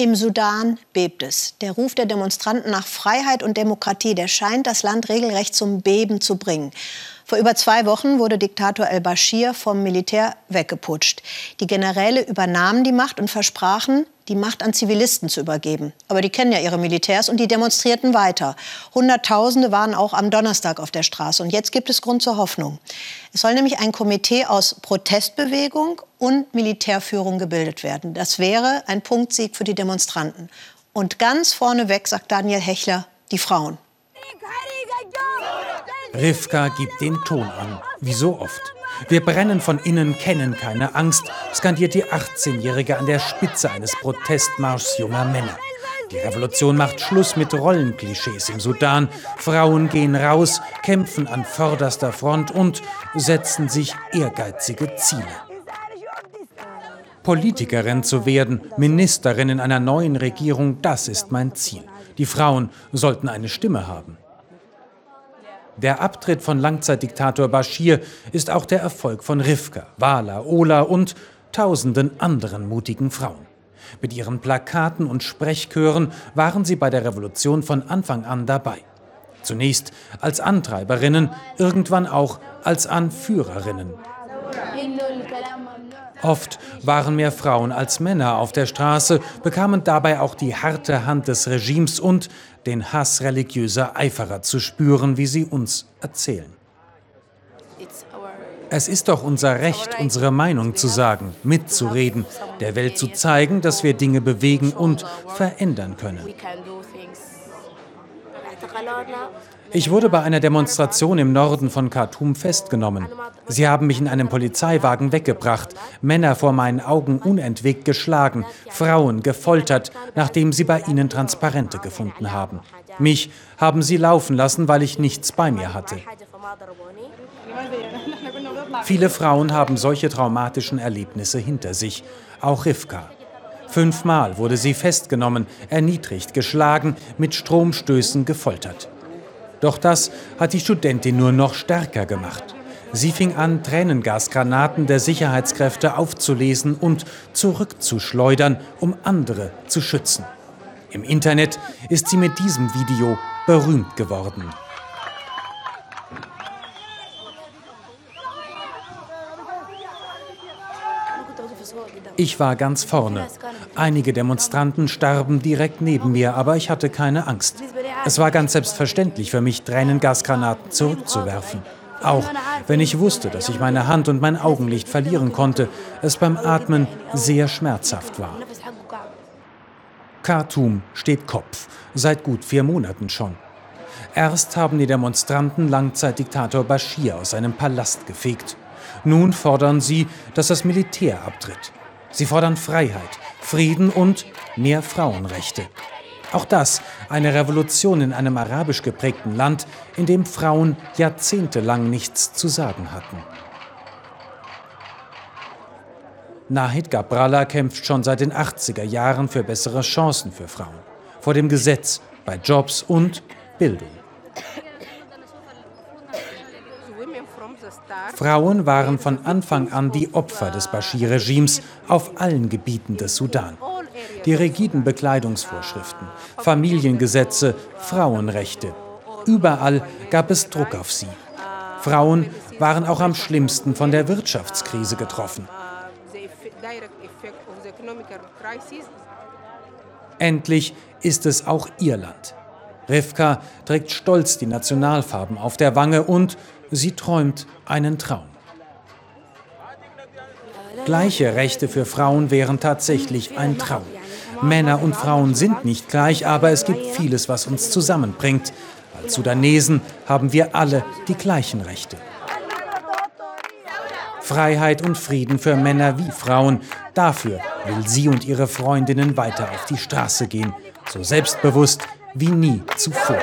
Im Sudan bebt es. Der Ruf der Demonstranten nach Freiheit und Demokratie, der scheint das Land regelrecht zum Beben zu bringen. Vor über zwei Wochen wurde Diktator al-Bashir vom Militär weggeputscht. Die Generäle übernahmen die Macht und versprachen, die Macht an Zivilisten zu übergeben. Aber die kennen ja ihre Militärs und die demonstrierten weiter. Hunderttausende waren auch am Donnerstag auf der Straße. Und jetzt gibt es Grund zur Hoffnung. Es soll nämlich ein Komitee aus Protestbewegung und Militärführung gebildet werden. Das wäre ein Punktsieg für die Demonstranten. Und ganz vorneweg, sagt Daniel Hechler, die Frauen. Rivka gibt den Ton an, wie so oft. Wir brennen von innen, kennen keine Angst, skandiert die 18-Jährige an der Spitze eines Protestmarschs junger Männer. Die Revolution macht Schluss mit Rollenklischees im Sudan. Frauen gehen raus, kämpfen an vorderster Front und setzen sich ehrgeizige Ziele. Politikerin zu werden, Ministerin in einer neuen Regierung, das ist mein Ziel. Die Frauen sollten eine Stimme haben. Der Abtritt von Langzeitdiktator Bashir ist auch der Erfolg von Rivka, Wala, Ola und tausenden anderen mutigen Frauen. Mit ihren Plakaten und Sprechchören waren sie bei der Revolution von Anfang an dabei. Zunächst als Antreiberinnen, irgendwann auch als Anführerinnen. Oft waren mehr Frauen als Männer auf der Straße, bekamen dabei auch die harte Hand des Regimes und den Hass religiöser Eiferer zu spüren, wie sie uns erzählen. Es ist doch unser Recht, unsere Meinung zu sagen, mitzureden, der Welt zu zeigen, dass wir Dinge bewegen und verändern können. Ich wurde bei einer Demonstration im Norden von Khartoum festgenommen. Sie haben mich in einem Polizeiwagen weggebracht, Männer vor meinen Augen unentwegt geschlagen, Frauen gefoltert, nachdem sie bei ihnen Transparente gefunden haben. Mich haben sie laufen lassen, weil ich nichts bei mir hatte. Viele Frauen haben solche traumatischen Erlebnisse hinter sich, auch Rivka. Fünfmal wurde sie festgenommen, erniedrigt, geschlagen, mit Stromstößen gefoltert. Doch das hat die Studentin nur noch stärker gemacht. Sie fing an, Tränengasgranaten der Sicherheitskräfte aufzulesen und zurückzuschleudern, um andere zu schützen. Im Internet ist sie mit diesem Video berühmt geworden. Ich war ganz vorne. Einige Demonstranten starben direkt neben mir, aber ich hatte keine Angst. Es war ganz selbstverständlich für mich, Tränengasgranaten zurückzuwerfen. Auch wenn ich wusste, dass ich meine Hand und mein Augenlicht verlieren konnte, es beim Atmen sehr schmerzhaft war. Khartoum steht Kopf, seit gut vier Monaten schon. Erst haben die Demonstranten Langzeitdiktator Bashir aus seinem Palast gefegt. Nun fordern sie, dass das Militär abtritt. Sie fordern Freiheit, Frieden und mehr Frauenrechte. Auch das eine Revolution in einem arabisch geprägten Land, in dem Frauen jahrzehntelang nichts zu sagen hatten. Nahid Gabrala kämpft schon seit den 80er Jahren für bessere Chancen für Frauen, vor dem Gesetz, bei Jobs und Bildung. Frauen waren von Anfang an die Opfer des Bashir-Regimes auf allen Gebieten des Sudan die rigiden Bekleidungsvorschriften, Familiengesetze, Frauenrechte. Überall gab es Druck auf sie. Frauen waren auch am schlimmsten von der Wirtschaftskrise getroffen. Endlich ist es auch ihr Land. Rivka trägt stolz die Nationalfarben auf der Wange und sie träumt einen Traum. Gleiche Rechte für Frauen wären tatsächlich ein Traum. Männer und Frauen sind nicht gleich, aber es gibt vieles, was uns zusammenbringt. Als Sudanesen haben wir alle die gleichen Rechte. Freiheit und Frieden für Männer wie Frauen. Dafür will sie und ihre Freundinnen weiter auf die Straße gehen, so selbstbewusst wie nie zuvor.